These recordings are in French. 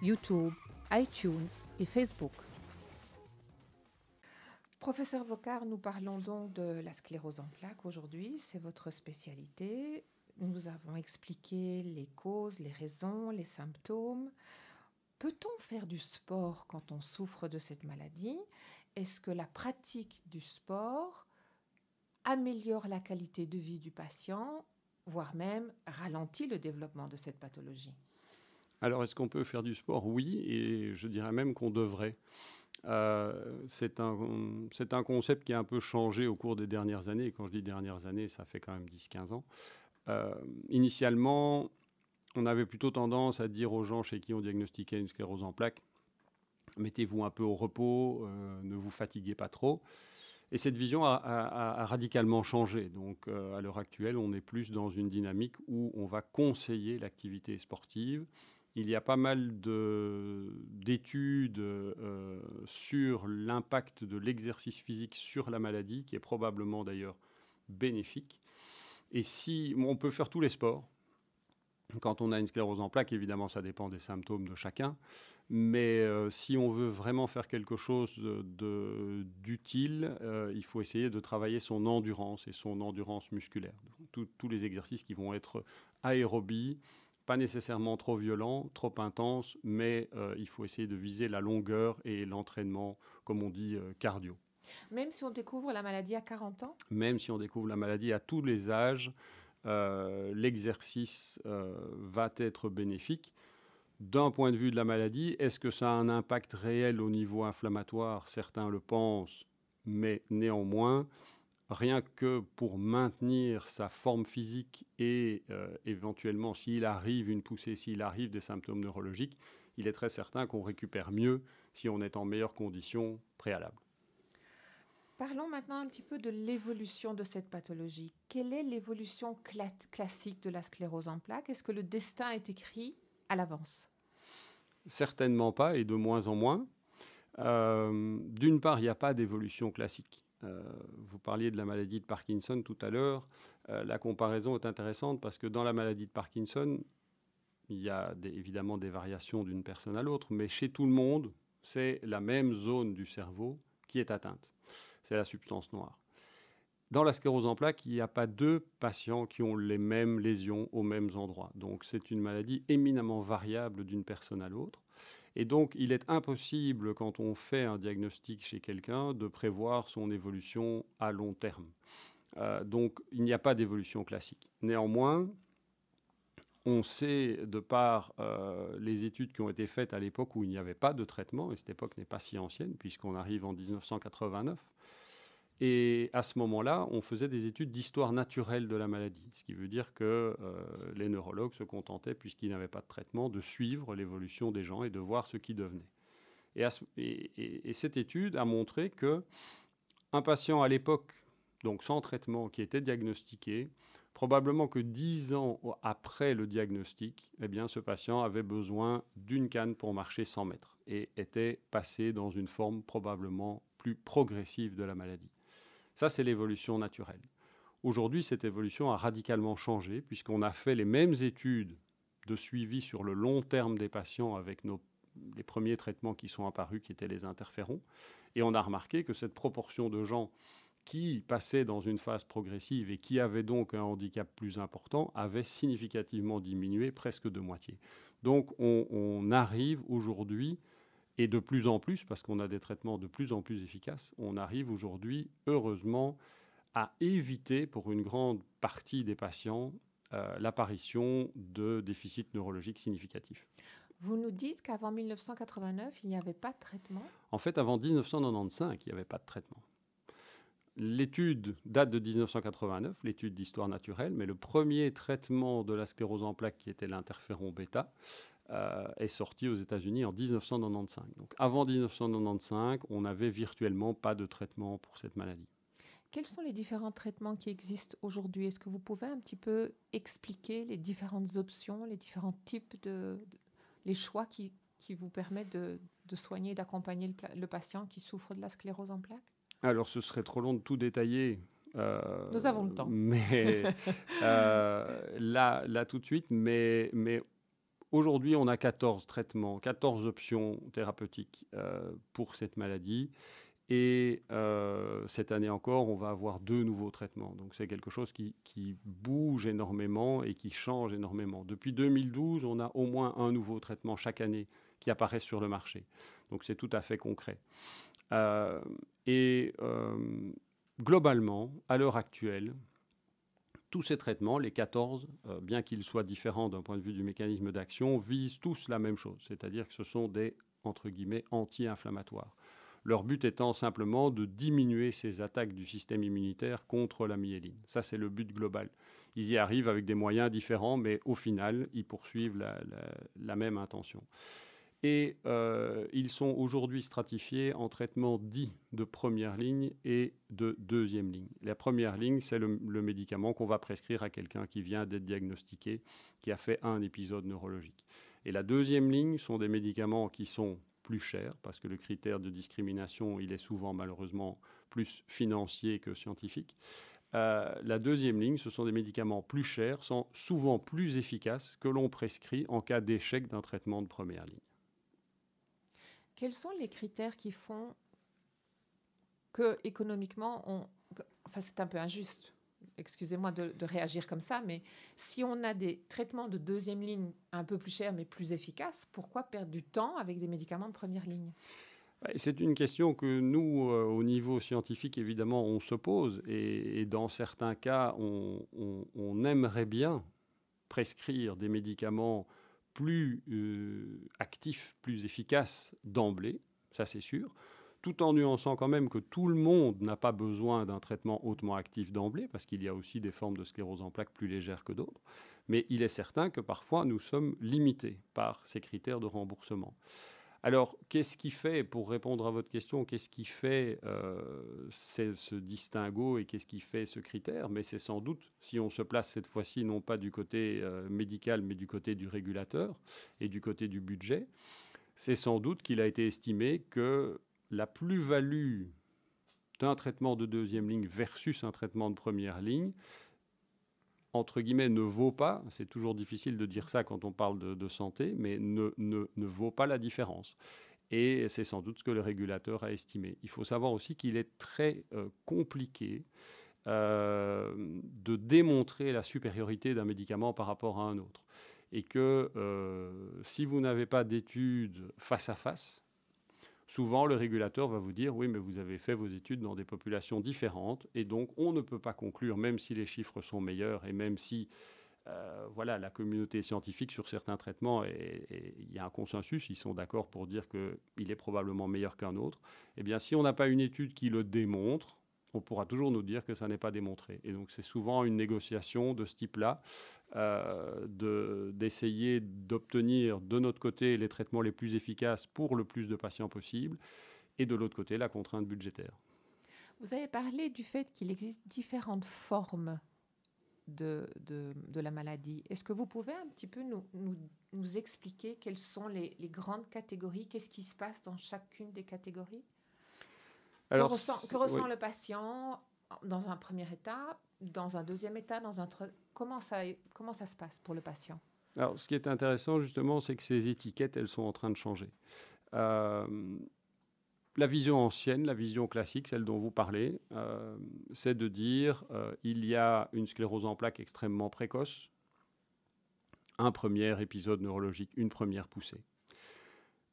YouTube, iTunes et Facebook. Professeur Vocard, nous parlons donc de la sclérose en plaques aujourd'hui, c'est votre spécialité. Nous avons expliqué les causes, les raisons, les symptômes. Peut-on faire du sport quand on souffre de cette maladie? Est-ce que la pratique du sport améliore la qualité de vie du patient, voire même ralentit le développement de cette pathologie? Alors, est-ce qu'on peut faire du sport? Oui, et je dirais même qu'on devrait. Euh, c'est un, un, concept qui a un peu changé au cours des dernières années. Quand je dis dernières années, ça fait quand même 10-15 ans. Euh, initialement, on avait plutôt tendance à dire aux gens chez qui on diagnostiquait une sclérose en plaques, mettez-vous un peu au repos, euh, ne vous fatiguez pas trop. Et cette vision a, radicalement changé. Donc à l'heure actuelle, on est plus dans une dynamique où on va conseiller l'activité sportive. Il y a pas mal d'études euh, sur l'impact de l'exercice physique sur la maladie, qui est probablement d'ailleurs bénéfique. Et si on peut faire tous les sports, quand on a une sclérose en plaques, évidemment, ça dépend des symptômes de chacun. Mais euh, si on veut vraiment faire quelque chose d'utile, euh, il faut essayer de travailler son endurance et son endurance musculaire. tous les exercices qui vont être aérobie, pas nécessairement trop violents, trop intenses, mais euh, il faut essayer de viser la longueur et l'entraînement, comme on dit, cardio. Même si on découvre la maladie à 40 ans? Même si on découvre la maladie à tous les âges, euh, l'exercice euh, va être bénéfique. D'un point de vue de la maladie, est-ce que ça a un impact réel au niveau inflammatoire? Certains le pensent, mais néanmoins, rien que pour maintenir sa forme physique et euh, éventuellement, s'il arrive une poussée, s'il arrive des symptômes neurologiques, il est très certain qu'on récupère mieux si on est en meilleures conditions préalables. Parlons maintenant un petit peu de l'évolution de cette pathologie. Quelle est l'évolution classique de la sclérose en plaques? Est-ce que le destin est écrit à l'avance? Certainement pas, et de moins en moins. Euh, d'une part, il n'y a pas d'évolution classique. Euh, vous parliez de la maladie de Parkinson tout à l'heure. Euh, la comparaison est intéressante parce que dans la maladie de Parkinson, il y a évidemment des variations d'une personne à l'autre, mais chez tout le monde, c'est la même zone du cerveau qui est atteinte c'est la substance noire. Dans la sclérose en plaques, il n'y a pas deux patients qui ont les mêmes lésions aux mêmes endroits. Donc c'est une maladie éminemment variable d'une personne à l'autre. Et donc il est impossible, quand on fait un diagnostic chez quelqu'un, de prévoir son évolution à long terme. Euh, donc il n'y a pas d'évolution classique. Néanmoins, on sait, de par euh, les études qui ont été faites à l'époque où il n'y avait pas de traitement, et cette époque n'est pas si ancienne puisqu'on arrive en 1989, et à ce moment-là, on faisait des études d'histoire naturelle de la maladie, ce qui veut dire que euh, les neurologues se contentaient, puisqu'ils n'avaient pas de traitement, de suivre l'évolution des gens et de voir ce qui devenait. Et, cette étude a montré que un patient à l'époque, donc sans traitement, qui était diagnostiqué, probablement que dix ans après le diagnostic, eh bien, ce patient avait besoin d'une canne pour marcher 100 mètres et était passé dans une forme probablement plus progressive de la maladie. Ça, c'est l'évolution naturelle. Aujourd'hui, cette évolution a radicalement changé puisqu'on a fait les mêmes études de suivi sur le long terme des patients avec les premiers traitements qui sont apparus, qui étaient les interférons. Et on a remarqué que cette proportion de gens qui passaient dans une phase progressive et qui avaient donc un handicap plus important avait significativement diminué, presque de moitié. Donc on, on arrive aujourd'hui Et de plus en plus, parce qu'on a des traitements de plus en plus efficaces, on arrive aujourd'hui, heureusement, à éviter pour une grande partie des patients euh, l'apparition de déficits neurologiques significatifs. Vous nous dites qu'avant 1989, il n'y avait pas de traitement? En fait, avant 1995, il n'y avait pas de traitement. L'étude date de 1989, l'étude d'histoire naturelle, mais le premier traitement de la sclérose en plaques, qui était l'interféron bêta, est sorti aux États-Unis en 1995. Donc avant 1995, on n'avait virtuellement pas de traitement pour cette maladie. Quels sont les différents traitements qui existent aujourd'hui? Est-ce que vous pouvez un petit peu expliquer les différentes options, les différents types de, les choix qui, qui vous permettent de, de soigner, d'accompagner le, patient qui souffre de la sclérose en plaques? Alors, ce serait trop long de tout détailler. Euh, Nous avons le temps. Mais euh, là, là, tout de suite, mais, mais aujourd'hui, on a 14 traitements, 14 options thérapeutiques euh, pour cette maladie. Et euh, cette année encore, on va avoir deux nouveaux traitements. Donc c'est quelque chose qui, bouge énormément et qui change énormément. Depuis 2012, on a au moins un nouveau traitement chaque année qui apparaît sur le marché. Donc c'est tout à fait concret. Euh, et globalement, à l'heure actuelle, tous ces traitements, les 14, bien qu'ils soient différents d'un point de vue du mécanisme d'action, visent tous la même chose, c'est-à-dire que ce sont des, anti-inflammatoires leur but étant simplement de diminuer ces attaques du système immunitaire contre la myéline. Ça, c'est le but global. Ils y arrivent avec des moyens différents, mais au final, ils poursuivent la, même intention. Et euh, ils sont aujourd'hui stratifiés en traitement dit de première ligne et de deuxième ligne. La première ligne, c'est le, médicament qu'on va prescrire à quelqu'un qui vient d'être diagnostiqué, qui a fait un épisode neurologique. Et la deuxième ligne sont des médicaments qui sont plus cher, parce que le critère de discrimination, il est souvent malheureusement plus financier que scientifique. Euh, la deuxième ligne, ce sont des médicaments plus chers, sont souvent plus efficaces que l'on prescrit en cas d'échec d'un traitement de première ligne. Quels sont les critères qui font que économiquement, on... enfin c'est un peu injuste, excusez-moi de, réagir comme ça, mais si on a des traitements de deuxième ligne un peu plus chers mais plus efficaces, pourquoi perdre du temps avec des médicaments de première ligne? C'est une question que nous, euh, au niveau scientifique, évidemment, on se pose. Et, dans certains cas, on, aimerait bien prescrire des médicaments plus euh, actifs, plus efficaces d'emblée, ça c'est sûr tout en nuançant quand même que tout le monde n'a pas besoin d'un traitement hautement actif d'emblée, parce qu'il y a aussi des formes de sclérose en plaques plus légères que d'autres. Mais il est certain que parfois nous sommes limités par ces critères de remboursement. Alors, qu'est-ce qui fait, pour répondre à votre question, qu'est-ce qui fait euh, ce distinguo et qu'est-ce qui fait ce critère? Mais c'est sans doute, si on se place cette fois-ci non pas du côté euh, médical, mais du côté du régulateur et du côté du budget, c'est sans doute qu'il a été estimé que la plus-value d'un traitement de deuxième ligne versus un traitement de première ligne, entre guillemets, ne vaut pas, c'est toujours difficile de dire ça quand on parle de, santé, mais ne, ne, vaut pas la différence. Et c'est sans doute ce que le régulateur a estimé. Il faut savoir aussi qu'il est très euh, compliqué euh, de démontrer la supériorité d'un médicament par rapport à un autre. Et que euh, si vous n'avez pas d'études face à face, souvent le régulateur va vous dire oui, mais vous avez fait vos études dans des populations différentes et donc on ne peut pas conclure, même si les chiffres sont meilleurs et même si euh, voilà, la communauté scientifique sur certains traitements, et il y a un consensus, ils sont d'accord pour dire qu'il est probablement meilleur qu'un autre. Eh bien, si on n'a pas une étude qui le démontre, on pourra toujours nous dire que ça n'est pas démontré. Et donc, c'est souvent une négociation de ce type-là euh, d'essayer d'obtenir de notre côté les traitements les plus efficaces pour le plus de patients possible, et de l'autre côté la contrainte budgétaire. Vous avez parlé du fait qu'il existe différentes formes de, de, de la maladie. Est-ce que vous pouvez un petit peu nous, nous, nous expliquer quelles sont les, les grandes catégories? Qu'est-ce qui se passe dans chacune des catégories? Alors, Que ressent, que ressent le patient dans un premier état, dans un deuxième état, dans un comment ça comment ça se passe pour le patient? Alors, ce qui est intéressant justement, c'est que ces étiquettes, elles sont en train de changer. Euh, la vision ancienne, la vision classique, celle dont vous parlez, euh, c'est de dire euh, il y a une sclérose en plaques extrêmement précoce, un premier épisode neurologique, une première poussée.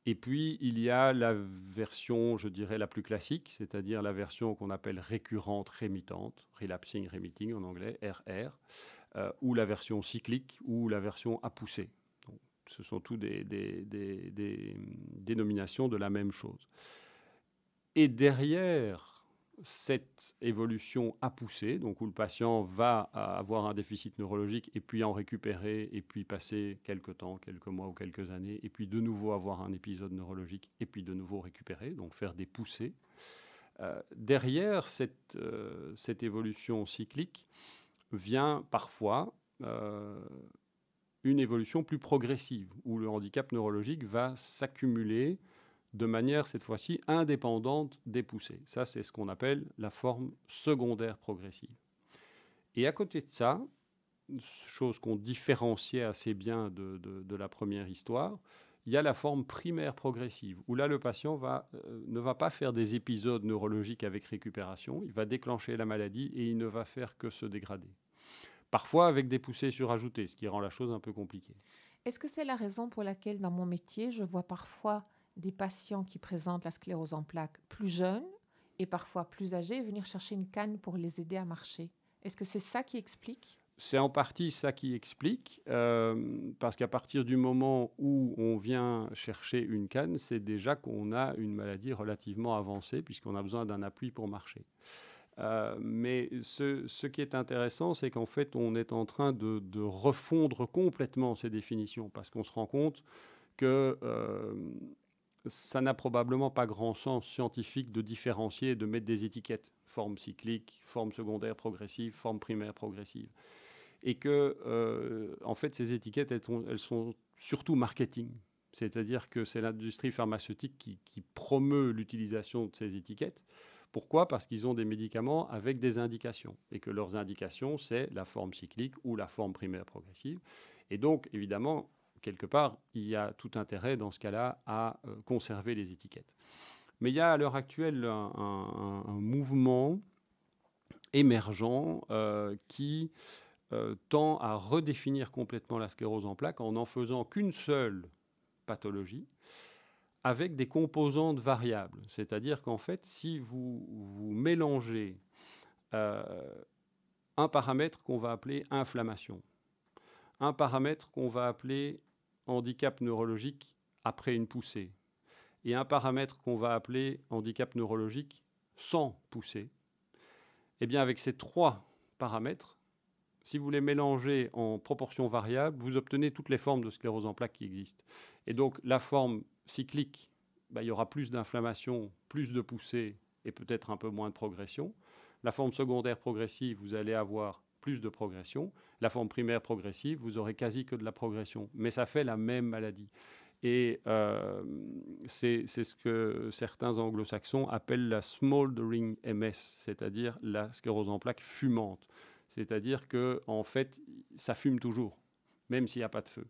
Et puis, il y a la version, je dirais, la plus classique, c'est-à-dire la version qu'on appelle récurrente rémitante, relapsing remitting en anglais, RR, euh, ou la version cyclique, ou la version à pousser. ce sont tous des, des, dénominations de la même chose. Et derrière cette évolution à pousser, donc où le patient va avoir un déficit neurologique et puis en récupérer et puis passer quelques temps, quelques mois ou quelques années, et puis de nouveau avoir un épisode neurologique et puis de nouveau récupérer, donc faire des poussées. Euh, derrière cette, euh, cette, évolution cyclique vient parfois euh, une évolution plus progressive, où le handicap neurologique va s'accumuler de manière cette fois-ci indépendante des poussées. Ça, c'est ce qu'on appelle la forme secondaire progressive. Et à côté de ça, chose qu'on différenciait assez bien de, la première histoire, il y a la forme primaire progressive, où là, le patient euh, ne va pas faire des épisodes neurologiques avec récupération, il va déclencher la maladie et il ne va faire que se dégrader. Parfois avec des poussées surajoutées, ce qui rend la chose un peu compliquée. Est-ce que c'est la raison pour laquelle, dans mon métier, je vois parfois des patients qui présentent la sclérose en plaques plus jeunes et parfois plus âgés venir chercher une canne pour les aider à marcher. Est-ce que c'est ça qui explique? C'est en partie ça qui explique, euh, parce qu'à partir du moment où on vient chercher une canne, c'est déjà qu'on a une maladie relativement avancée, puisqu'on a besoin d'un appui pour marcher. Euh, mais ce, qui est intéressant, c'est qu'en fait, on est en train de, refondre complètement ces définitions, parce qu'on se rend compte que euh, ça n'a probablement pas grand sens scientifique de différencier et de mettre des étiquettes, forme cyclique, forme secondaire progressive, forme primaire progressive. Et que, euh, en fait, ces étiquettes, elles sont, surtout marketing. C'est-à-dire que c'est l'industrie pharmaceutique qui, qui promeut l'utilisation de ces étiquettes. Pourquoi? Parce qu'ils ont des médicaments avec des indications et que leurs indications, c'est la forme cyclique ou la forme primaire progressive. Et donc, évidemment, quelque part, il y a tout intérêt dans ce cas-là à euh, conserver les étiquettes. Mais il y a à l'heure actuelle un, mouvement émergent euh, qui euh, tend à redéfinir complètement la sclérose en plaques en n'en faisant qu'une seule pathologie avec des composantes variables. C'est-à-dire qu'en fait, si vous, vous mélangez un paramètre qu'on va appeler inflammation, un paramètre qu'on va appeler handicap neurologique après une poussée et un paramètre qu'on va appeler handicap neurologique sans poussée, eh bien avec ces trois paramètres, si vous les mélangez en proportion variable, vous obtenez toutes les formes de sclérose en plaques qui existent. Et donc la forme cyclique, bah, il y aura plus d'inflammation, plus de poussée et peut-être un peu moins de progression. La forme secondaire progressive, vous allez avoir plus de progression. La forme primaire progressive, vous aurez quasi que de la progression, mais ça fait la même maladie. Et euh, c'est ce que certains anglo-saxons appellent la smoldering MS, c'est-à-dire la sclérose en plaques fumante. C'est-à-dire que en fait, ça fume toujours, même s'il n'y a pas de feu.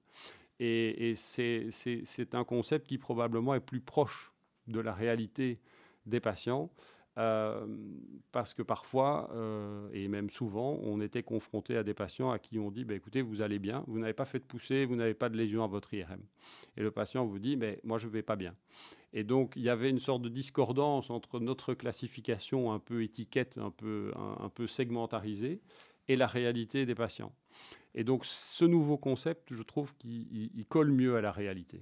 Et, et c'est un concept qui probablement est plus proche de la réalité des patients. Euh, parce que parfois, euh, et même souvent, on était confronté à des patients à qui on dit bah, écoutez, vous allez bien, vous n'avez pas fait de poussée, vous n'avez pas de lésion à votre IRM. Et le patient vous dit mais moi, je ne vais pas bien. Et donc, il y avait une sorte de discordance entre notre classification un peu étiquette, un peu, un, peu segmentarisée, et la réalité des patients. Et donc, ce nouveau concept, je trouve qu'il colle mieux à la réalité.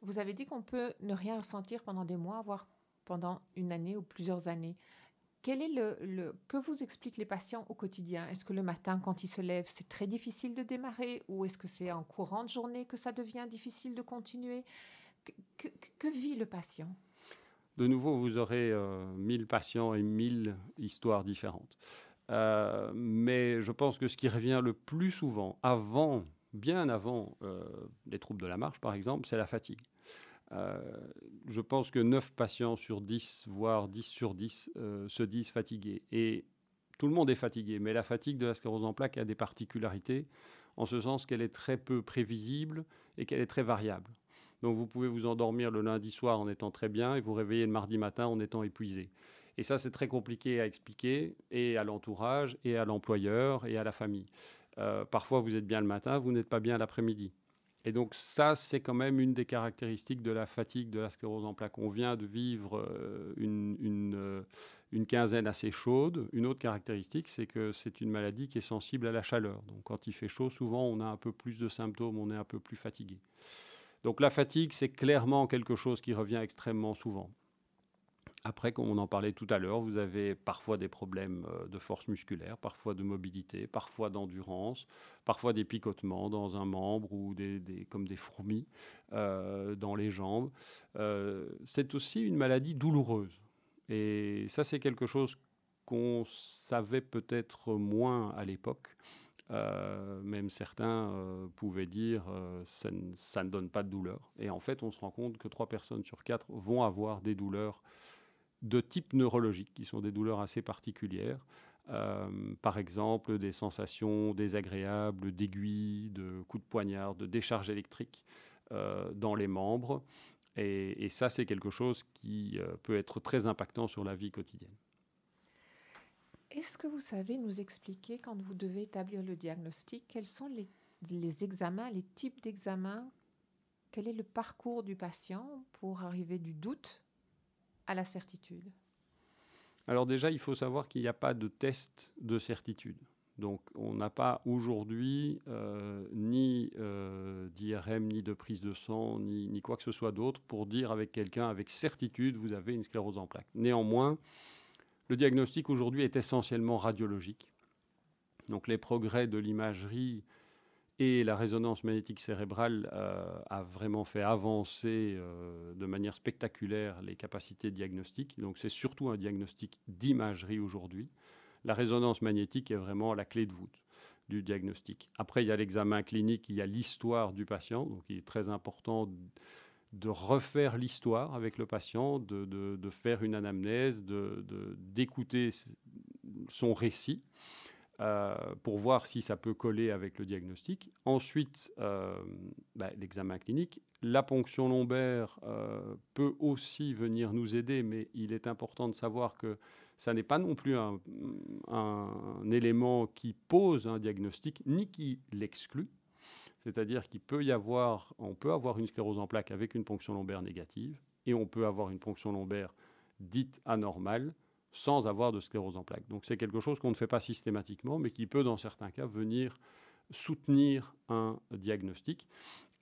Vous avez dit qu'on peut ne rien ressentir pendant des mois, voire pendant une année ou plusieurs années. Quel est le, que vous expliquent les patients au quotidien? Est-ce que le matin, quand ils se lèvent, c'est très difficile de démarrer ou est-ce que c'est en courant de journée que ça devient difficile de continuer? Que, vit le patient? De nouveau, vous aurez euh, 1000 patients et 1000 histoires différentes. Euh, mais je pense que ce qui revient le plus souvent, avant, bien avant euh, les troubles de la marche par exemple, c'est la fatigue. Euh, je pense que 9 patients sur 10, voire 10 sur 10, euh, se disent fatigués. Et tout le monde est fatigué, mais la fatigue de la sclérose en plaques a des particularités, en ce sens qu'elle est très peu prévisible et qu'elle est très variable. Donc vous pouvez vous endormir le lundi soir en étant très bien et vous réveiller le mardi matin en étant épuisé. Et ça, c'est très compliqué à expliquer, et à l'entourage, et à l'employeur, et à la famille. Euh, parfois, vous êtes bien le matin, vous n'êtes pas bien l'après-midi. Et donc ça, c'est quand même une des caractéristiques de la fatigue de la sclérose en plaques. On vient de vivre euh, une, euh, une, quinzaine assez chaude. Une autre caractéristique, c'est que c'est une maladie qui est sensible à la chaleur. Donc quand il fait chaud, souvent on a un peu plus de symptômes, on est un peu plus fatigué. Donc la fatigue, c'est clairement quelque chose qui revient extrêmement souvent. Après, comme on en parlait tout à l'heure, vous avez parfois des problèmes euh, de force musculaire, parfois de mobilité, parfois d'endurance, parfois des picotements dans un membre ou des, comme des fourmis euh, dans les jambes. Euh, c'est aussi une maladie douloureuse. Et ça, c'est quelque chose qu'on savait peut-être moins à l'époque. même certains pouvaient dire ça, ça, ne donne pas de douleur. Et en fait, on se rend compte que trois personnes sur quatre vont avoir des douleurs de type neurologique, qui sont des douleurs assez particulières. Euh, par exemple, des sensations désagréables d'aiguilles, de coups de poignard, de décharge électrique euh, dans les membres. Et, ça, c'est quelque chose qui euh, peut être très impactant sur la vie quotidienne. Est-ce que vous savez nous expliquer, quand vous devez établir le diagnostic, quels sont les, les examens, les types d'examens? Quel est le parcours du patient pour arriver du doute à la certitude Alors déjà, il faut savoir qu'il n'y a pas de test de certitude. Donc on n'a pas aujourd'hui euh, ni euh, d'IRM, ni de prise de sang, ni, ni, quoi que ce soit d'autre pour dire avec quelqu'un avec certitude vous avez une sclérose en plaques. Néanmoins, le diagnostic aujourd'hui est essentiellement radiologique. Donc les progrès de l'imagerie et la résonance magnétique cérébrale euh, a vraiment fait avancer euh, de manière spectaculaire les capacités diagnostiques. Donc c'est surtout un diagnostic d'imagerie aujourd'hui. La résonance magnétique est vraiment la clé de voûte du diagnostic. Après, il y a l'examen clinique, il y a l'histoire du patient. Donc il est très important de refaire l'histoire avec le patient, de, faire une anamnèse, d'écouter son récit. Euh, pour voir si ça peut coller avec le diagnostic. Ensuite, euh, bah, l'examen clinique. La ponction lombaire euh, peut aussi venir nous aider, mais il est important de savoir que ça n'est pas non plus un, élément qui pose un diagnostic ni qui l'exclut. C'est-à-dire qu'il peut y avoir, on peut avoir une sclérose en plaques avec une ponction lombaire négative et on peut avoir une ponction lombaire dite anormale sans avoir de sclérose en plaques. Donc c'est quelque chose qu'on ne fait pas systématiquement, mais qui peut dans certains cas venir soutenir un diagnostic.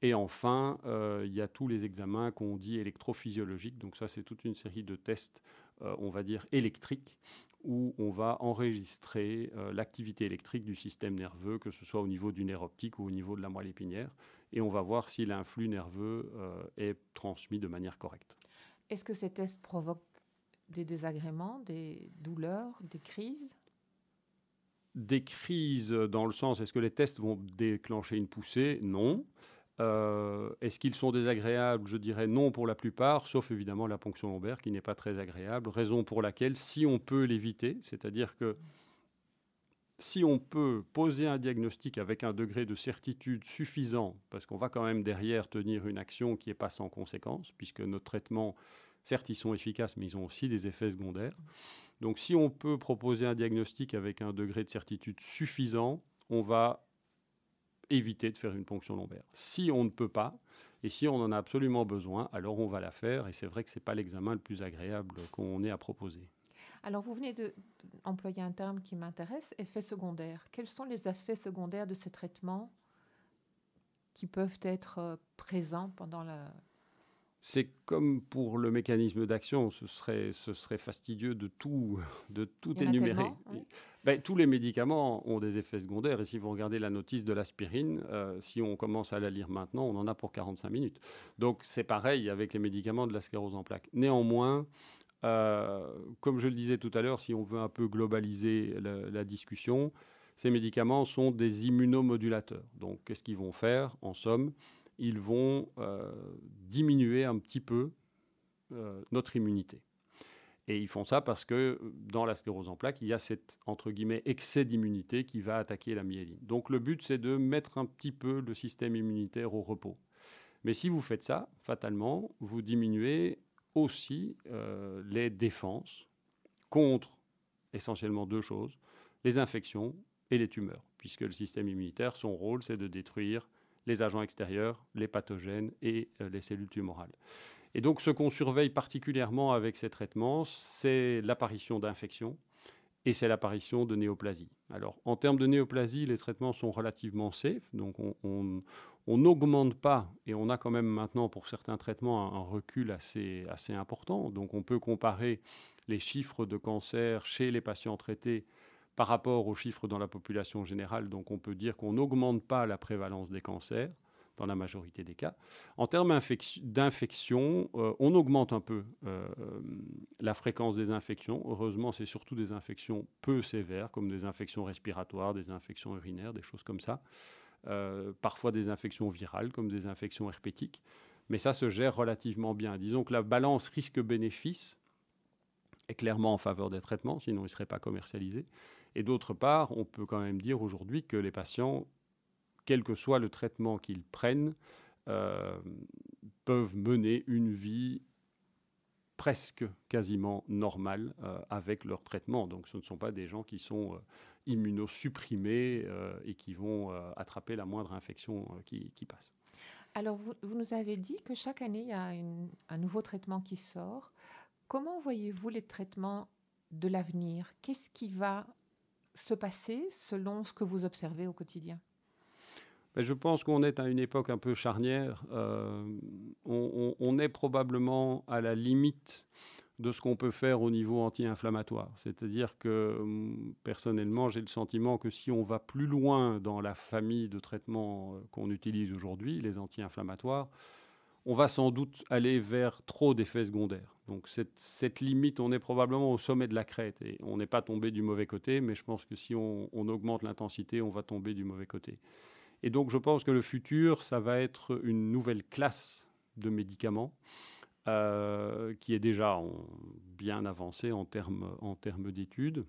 Et enfin, euh, il y a tous les examens qu'on dit électrophysiologiques. Donc ça, c'est toute une série de tests, euh, on va dire, électriques, où on va enregistrer euh, l'activité électrique du système nerveux, que ce soit au niveau du nerf optique ou au niveau de la moelle épinière. Et on va voir si l'influx nerveux est transmis de manière correcte. Est-ce que ces tests provoquent des désagréments, des douleurs, des crises? Des crises dans le sens, est-ce que les tests vont déclencher une poussée? Non. Euh, est-ce qu'ils sont désagréables? Je dirais non pour la plupart, sauf évidemment la ponction lombaire qui n'est pas très agréable, raison pour laquelle si on peut l'éviter, c'est-à-dire que si on peut poser un diagnostic avec un degré de certitude suffisant, parce qu'on va quand même derrière tenir une action qui n'est pas sans conséquence, puisque notre traitement Certes, ils sont efficaces, mais ils ont aussi des effets secondaires. Donc si on peut proposer un diagnostic avec un degré de certitude suffisant, on va éviter de faire une ponction lombaire. Si on ne peut pas, et si on en a absolument besoin, alors on va la faire. Et c'est vrai que ce n'est pas l'examen le plus agréable qu'on ait à proposer. Alors vous venez d'employer un terme qui m'intéresse, effets secondaires. Quels sont les effets secondaires de ces traitements qui peuvent être euh, présents pendant la, c'est comme pour le mécanisme d'action, ce serait, ce serait fastidieux de tout, de tout énumérer. Ben, tous les médicaments ont des effets secondaires et si vous regardez la notice de l'aspirine, euh, si on commence à la lire maintenant, on en a pour 45 minutes. Donc c'est pareil avec les médicaments de la sclérose en plaques. Néanmoins, euh, comme je le disais tout à l'heure, si on veut un peu globaliser la discussion, ces médicaments sont des immunomodulateurs. Donc qu'est-ce qu'ils vont faire? En somme, ils vont euh, diminuer un petit peu euh, notre immunité. Et ils font ça parce que dans la sclérose en plaques, il y a cet entre guillemets excès d'immunité qui va attaquer la myéline. Donc le but, c'est de mettre un petit peu le système immunitaire au repos. Mais si vous faites ça, fatalement, vous diminuez aussi euh, les défenses contre essentiellement deux choses, les infections et les tumeurs, puisque le système immunitaire, son rôle, c'est de détruire les agents extérieurs, les pathogènes et les cellules tumorales. Et donc ce qu'on surveille particulièrement avec ces traitements, c'est l'apparition d'infections et c'est l'apparition de néoplasie. Alors en termes de néoplasie, les traitements sont relativement safe, donc on n'augmente pas, et on a quand même maintenant pour certains traitements un, recul assez important, donc on peut comparer les chiffres de cancer chez les patients traités par rapport aux chiffres dans la population générale. Donc on peut dire qu'on n'augmente pas la prévalence des cancers dans la majorité des cas. En termes d'infection, euh, on augmente un peu euh, la fréquence des infections. Heureusement, c'est surtout des infections peu sévères, comme des infections respiratoires, des infections urinaires, des choses comme ça. Euh, parfois des infections virales, comme des infections herpétiques. Mais ça se gère relativement bien. Disons que la balance risque-bénéfice est clairement en faveur des traitements, sinon ils ne seraient pas commercialisés. Et d'autre part, on peut quand même dire aujourd'hui que les patients, quel que soit le traitement qu'ils prennent, euh, peuvent mener une vie presque quasiment normale euh, avec leur traitement. Donc ce ne sont pas des gens qui sont euh, immunosupprimés et qui vont attraper la moindre infection qui, passe. Alors vous, nous avez dit que chaque année, il y a un nouveau traitement qui sort. Comment voyez-vous les traitements de l'avenir? Qu'est-ce qui va se passer selon ce que vous observez au quotidien? Ben, je pense qu'on est à une époque un peu charnière. Euh, on, est probablement à la limite de ce qu'on peut faire au niveau anti-inflammatoire. C'est-à-dire que hum, personnellement, j'ai le sentiment que si on va plus loin dans la famille de traitements euh, qu'on utilise aujourd'hui, les anti-inflammatoires, on va sans doute aller vers trop d'effets secondaires. Donc cette, limite, on est probablement au sommet de la crête et on n'est pas tombé du mauvais côté, mais je pense que si on, augmente l'intensité, on va tomber du mauvais côté. Et donc je pense que le futur, ça va être une nouvelle classe de médicaments euh, qui est déjà bien avancée en termes en d'études.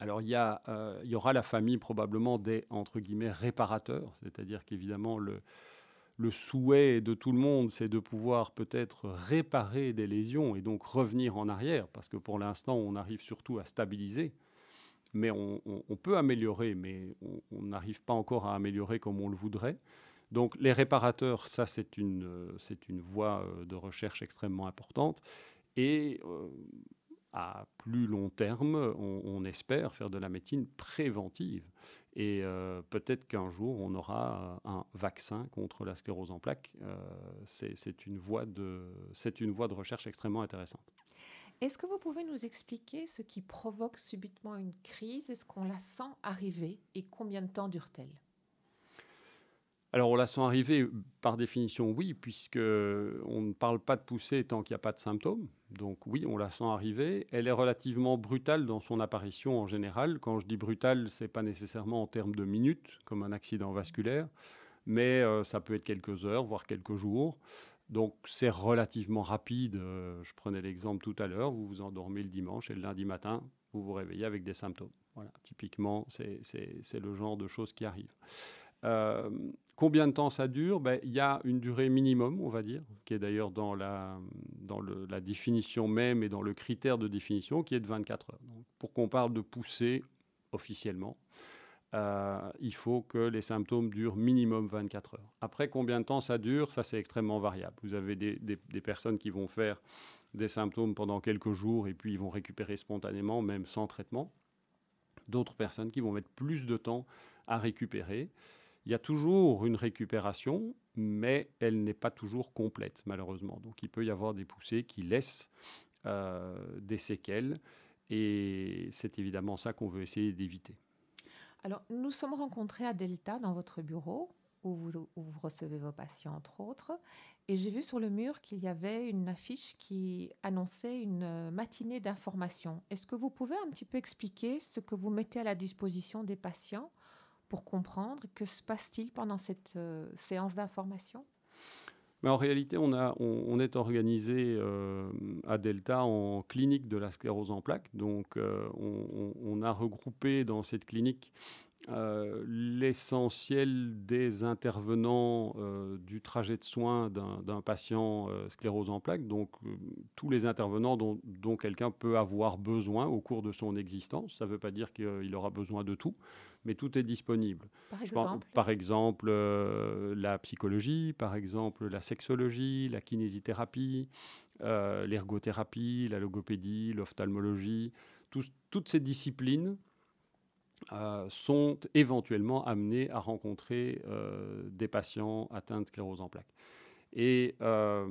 Alors il y, euh, il y aura la famille probablement des entre guillemets réparateurs, c'est-à-dire qu'évidemment le, le souhait de tout le monde, c'est de pouvoir peut-être réparer des lésions et donc revenir en arrière, parce que pour l'instant, on arrive surtout à stabiliser. Mais on, peut améliorer, mais on n'arrive pas encore à améliorer comme on le voudrait. Donc les réparateurs, ça c'est une, voie euh, de recherche extrêmement importante. Et euh, à plus long terme, on, espère faire de la médecine préventive. Et euh, peut-être qu'un jour, on aura un vaccin contre la sclérose en plaques. Euh, c'est une voie de recherche extrêmement intéressante. Est-ce que vous pouvez nous expliquer ce qui provoque subitement une crise? Est-ce qu'on la sent arriver? Et combien de temps dure-t-elle? Alors, on la sent arriver par définition, oui, puisque on ne parle pas de poussée tant qu'il n'y a pas de symptômes. Donc oui, on la sent arriver. Elle est relativement brutale dans son apparition en général. Quand je dis brutale, c'est pas nécessairement en termes de minutes, comme un accident vasculaire, mais euh, ça peut être quelques heures, voire quelques jours. Donc c'est relativement rapide. Euh, je prenais l'exemple tout à l'heure, vous vous endormez le dimanche et le lundi matin, vous vous réveillez avec des symptômes. Voilà, typiquement, c'est le genre de choses qui arrivent. Euh, combien de temps ça dure? Ben, Il y a une durée minimum, on va dire, qui est d'ailleurs dans, la, dans la définition même et dans le critère de définition, qui est de 24 heures. pour qu'on parle de poussée officiellement, euh, il faut que les symptômes durent minimum 24 heures. Après, combien de temps ça dure? Ça, c'est extrêmement variable. Vous avez des, des, personnes qui vont faire des symptômes pendant quelques jours et puis ils vont récupérer spontanément, même sans traitement. D'autres personnes qui vont mettre plus de temps à récupérer. Il y a toujours une récupération, mais elle n'est pas toujours complète, malheureusement. Donc il peut y avoir des poussées qui laissent euh, des séquelles, et c'est évidemment ça qu'on veut essayer d'éviter. Alors, nous sommes rencontrés à Delta dans votre bureau, où vous, où vous recevez vos patients, entre autres, et j'ai vu sur le mur qu'il y avait une affiche qui annonçait une matinée d'information. Est-ce que vous pouvez un petit peu expliquer ce que vous mettez à la disposition des patients pour comprendre que se passe-t-il pendant cette euh, séance d'information? Mais en réalité, on, est organisé euh, à Delta en clinique de la sclérose en plaques. Donc, euh, on, a regroupé dans cette clinique euh, l'essentiel des intervenants euh, du trajet de soins d'un patient euh, sclérose en plaques, donc tous les intervenants dont, quelqu'un peut avoir besoin au cours de son existence. Ça ne veut pas dire qu'il aura besoin de tout, mais tout est disponible. Par exemple, par exemple la psychologie, par exemple la sexologie, la kinésithérapie, l'ergothérapie, la logopédie, l'ophtalmologie, toutes ces disciplines euh, sont éventuellement amenés à rencontrer euh, des patients atteints de sclérose en plaques. Et euh,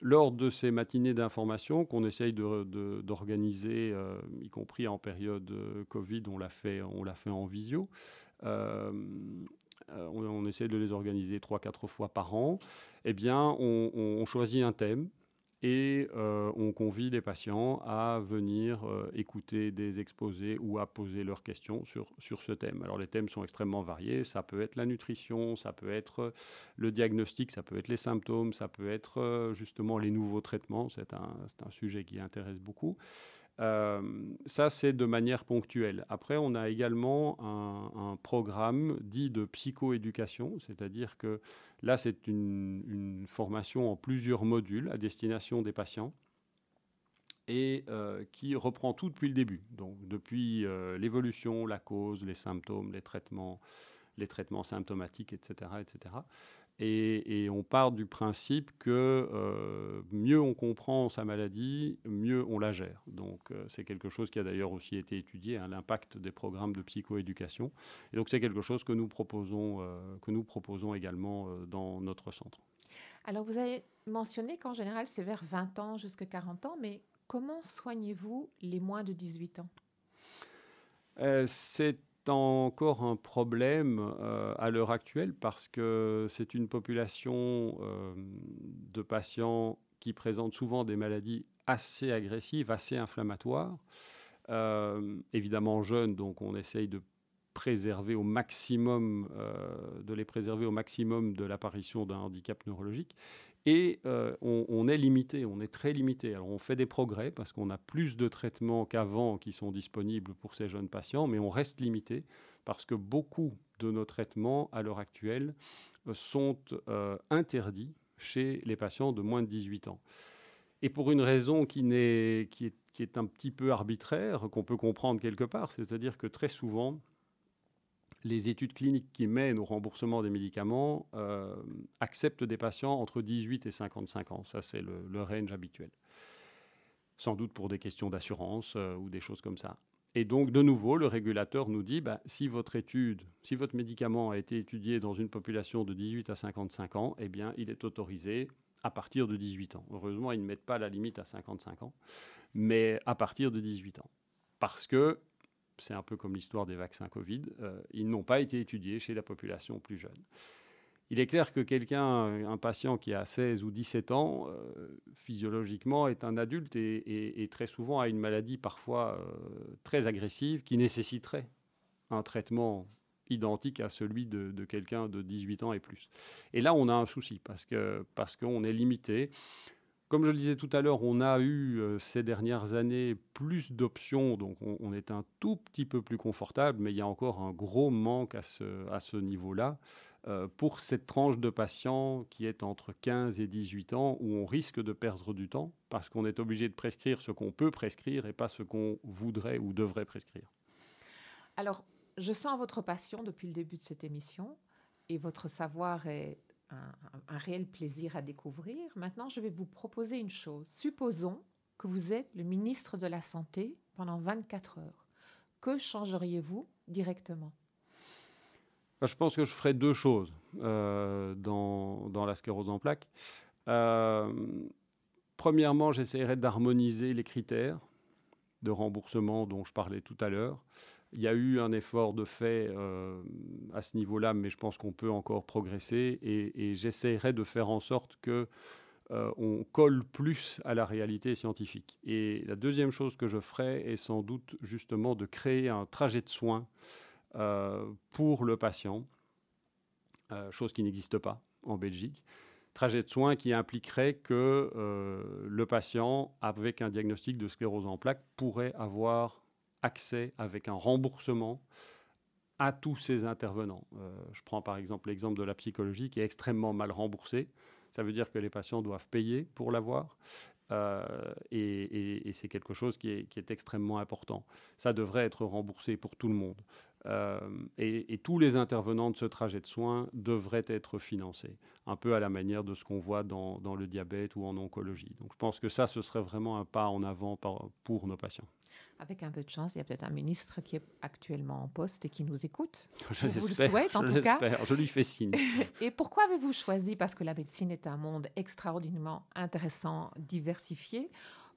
lors de ces matinées d'information qu'on essaye d'organiser, y compris en période Covid, on l'a fait, fait en visio. On, on, essaie de les organiser 3-4 fois par an. Eh bien, on choisit un thème et euh, on convie les patients à venir euh, écouter des exposés ou à poser leurs questions sur, sur ce thème. Alors les thèmes sont extrêmement variés, ça peut être la nutrition, ça peut être le diagnostic, ça peut être les symptômes, ça peut être euh, justement les nouveaux traitements, c'est un, un, sujet qui intéresse beaucoup. Euh, ça, c'est de manière ponctuelle. Après, on a également un, programme dit de psychoéducation, c'est-à-dire que là, c'est une, formation en plusieurs modules à destination des patients et euh, qui reprend tout depuis le début. Donc, depuis euh, l'évolution, la cause, les symptômes, les traitements, les traitements symptomatiques, etc., etc. Et, on part du principe que euh, mieux on comprend sa maladie, mieux on la gère. Donc euh, c'est quelque chose qui a d'ailleurs aussi été étudié, hein, l'impact des programmes de psychoéducation. Et donc c'est quelque chose que nous proposons, euh, que nous proposons également dans notre centre. Alors vous avez mentionné qu'en général c'est vers 20 ans jusqu'à 40 ans, mais comment soignez-vous les moins de 18 ans? C'est encore un problème euh, à l'heure actuelle parce que c'est une population euh, de patients qui présentent souvent des maladies assez agressives, assez inflammatoires, euh, évidemment jeunes, donc on essaye de préserver au maximum, de les préserver au maximum de l'apparition d'un handicap neurologique. Et euh, on, est limité, on est très limité. Alors on fait des progrès parce qu'on a plus de traitements qu'avant qui sont disponibles pour ces jeunes patients, mais on reste limité parce que beaucoup de nos traitements à l'heure actuelle euh, sont euh, interdits chez les patients de moins de 18 ans. Et pour une raison qui, est, un petit peu arbitraire, qu'on peut comprendre quelque part, c'est-à-dire que très souvent, les études cliniques qui mènent au remboursement des médicaments euh, acceptent des patients entre 18 et 55 ans. Ça, c'est le, range habituel. Sans doute pour des questions d'assurance euh, ou des choses comme ça. Et donc, de nouveau, le régulateur nous dit, bah, si votre étude, si votre médicament a été étudié dans une population de 18 à 55 ans, eh bien, il est autorisé à partir de 18 ans. Heureusement, ils ne mettent pas la limite à 55 ans, mais à partir de 18 ans. Parce que c'est un peu comme l'histoire des vaccins Covid, euh, ils n'ont pas été étudiés chez la population plus jeune. Il est clair que quelqu'un, un patient qui a 16 ou 17 ans, euh, physiologiquement est un adulte et, très souvent a une maladie parfois euh, très agressive qui nécessiterait un traitement identique à celui de, quelqu'un de 18 ans et plus. Et là, on a un souci parce que parce qu'on est limité. Comme je le disais tout à l'heure, on a eu euh, ces dernières années plus d'options, donc on, est un tout petit peu plus confortable, mais il y a encore un gros manque à ce, niveau-là euh, pour cette tranche de patients qui est entre 15 et 18 ans, où on risque de perdre du temps parce qu'on est obligé de prescrire ce qu'on peut prescrire et pas ce qu'on voudrait ou devrait prescrire. Alors, je sens votre passion depuis le début de cette émission et votre savoir est un, réel plaisir à découvrir. Maintenant, je vais vous proposer une chose. Supposons que vous êtes le ministre de la Santé pendant 24 heures. Que changeriez-vous directement? Bah, Je pense que je ferais deux choses euh, dans, la sclérose en plaques. Euh, premièrement, j'essaierais d'harmoniser les critères de remboursement dont je parlais tout à l'heure. Il y a eu un effort de fait euh, à ce niveau-là, mais je pense qu'on peut encore progresser et, j'essaierai de faire en sorte que euh, on colle plus à la réalité scientifique. Et la deuxième chose que je ferai est sans doute justement de créer un trajet de soins euh, pour le patient, chose qui n'existe pas en Belgique trajet de soins qui impliquerait que le patient, avec un diagnostic de sclérose en plaques, pourrait avoir accès avec un remboursement à tous ces intervenants. je prends par exemple l'exemple de la psychologie qui est extrêmement mal remboursée. Ça veut dire que les patients doivent payer pour l'avoir. et, c'est quelque chose qui est, extrêmement important. Ça devrait être remboursé pour tout le monde. Euh, et, tous les intervenants de ce trajet de soins devraient être financés, un peu à la manière de ce qu'on voit dans, le diabète ou en oncologie. Donc je pense que ça, ce serait vraiment un pas en avant pour nos patients. Avec un peu de chance, il y a peut-être un ministre qui est actuellement en poste et qui nous écoute. Je vous le souhaite, en tout cas. Je lui fais signe. et pourquoi avez-vous choisi, parce que la médecine est un monde extraordinairement intéressant, diversifié,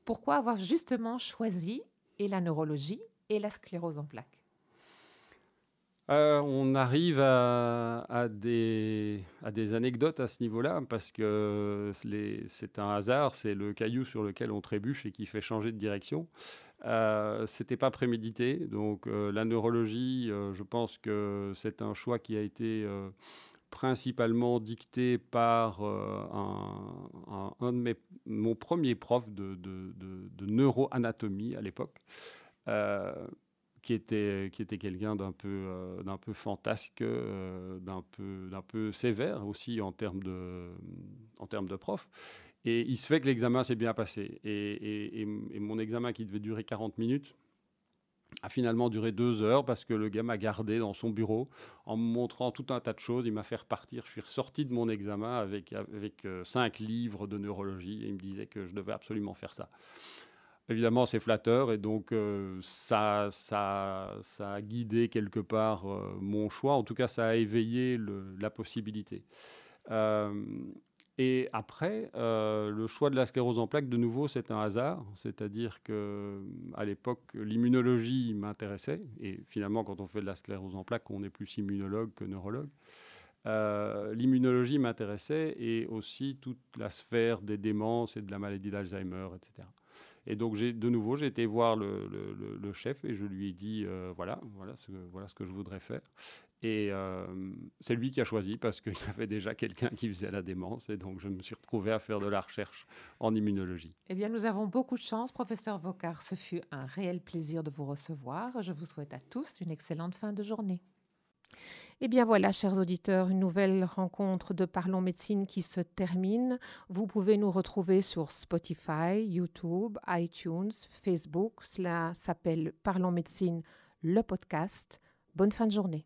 pourquoi avoir justement choisi et la neurologie et la sclérose en plaques? Euh, on arrive à, des, anecdotes à ce niveau-là, parce que c'est un hasard, c'est le caillou sur lequel on trébuche et qui fait changer de direction. Euh, C'était pas prémédité, donc euh, la neurologie, euh, je pense que c'est un choix qui a été principalement dicté par un, de mon premier prof de, neuroanatomie à l'époque qui était, qui était quelqu'un d'un peu, euh, peu fantasque, euh, d'un, peu, peu sévère aussi en termes de, en termes de prof. Et il se fait que l'examen s'est bien passé. Et, mon examen qui devait durer 40 minutes a finalement duré deux heures parce que le gars m'a gardé dans son bureau en me montrant tout un tas de choses. Il m'a fait repartir. Je suis ressorti de mon examen avec, avec euh, cinq livres de neurologie et il me disait que je devais absolument faire ça évidemment, c'est flatteur et donc euh, ça, a guidé quelque part euh, mon choix. En tout cas, ça a éveillé la possibilité. Et après, le choix de la sclérose en plaques, de nouveau, c'est un hasard. C'est-à-dire que à l'époque, l'immunologie m'intéressait. Et finalement, quand on fait de la sclérose en plaques, on est plus immunologue que neurologue. l'immunologie m'intéressait et aussi toute la sphère des démences et de la maladie d'Alzheimer, etc. Et donc, de nouveau, j'ai été voir le, chef et je lui ai dit euh, voilà, voilà voilà ce que je voudrais faire. Et euh, c'est lui qui a choisi parce qu'il y avait déjà quelqu'un qui faisait la démence. Et donc, je me suis retrouvé à faire de la recherche en immunologie. Eh bien, nous avons beaucoup de chance, professeur Vocard. Ce fut un réel plaisir de vous recevoir. Je vous souhaite à tous une excellente fin de journée. Eh bien voilà, chers auditeurs, une nouvelle rencontre de Parlons Médecine qui se termine. Vous pouvez nous retrouver sur Spotify, YouTube, iTunes, Facebook. Cela s'appelle Parlons Médecine, le podcast. Bonne fin de journée.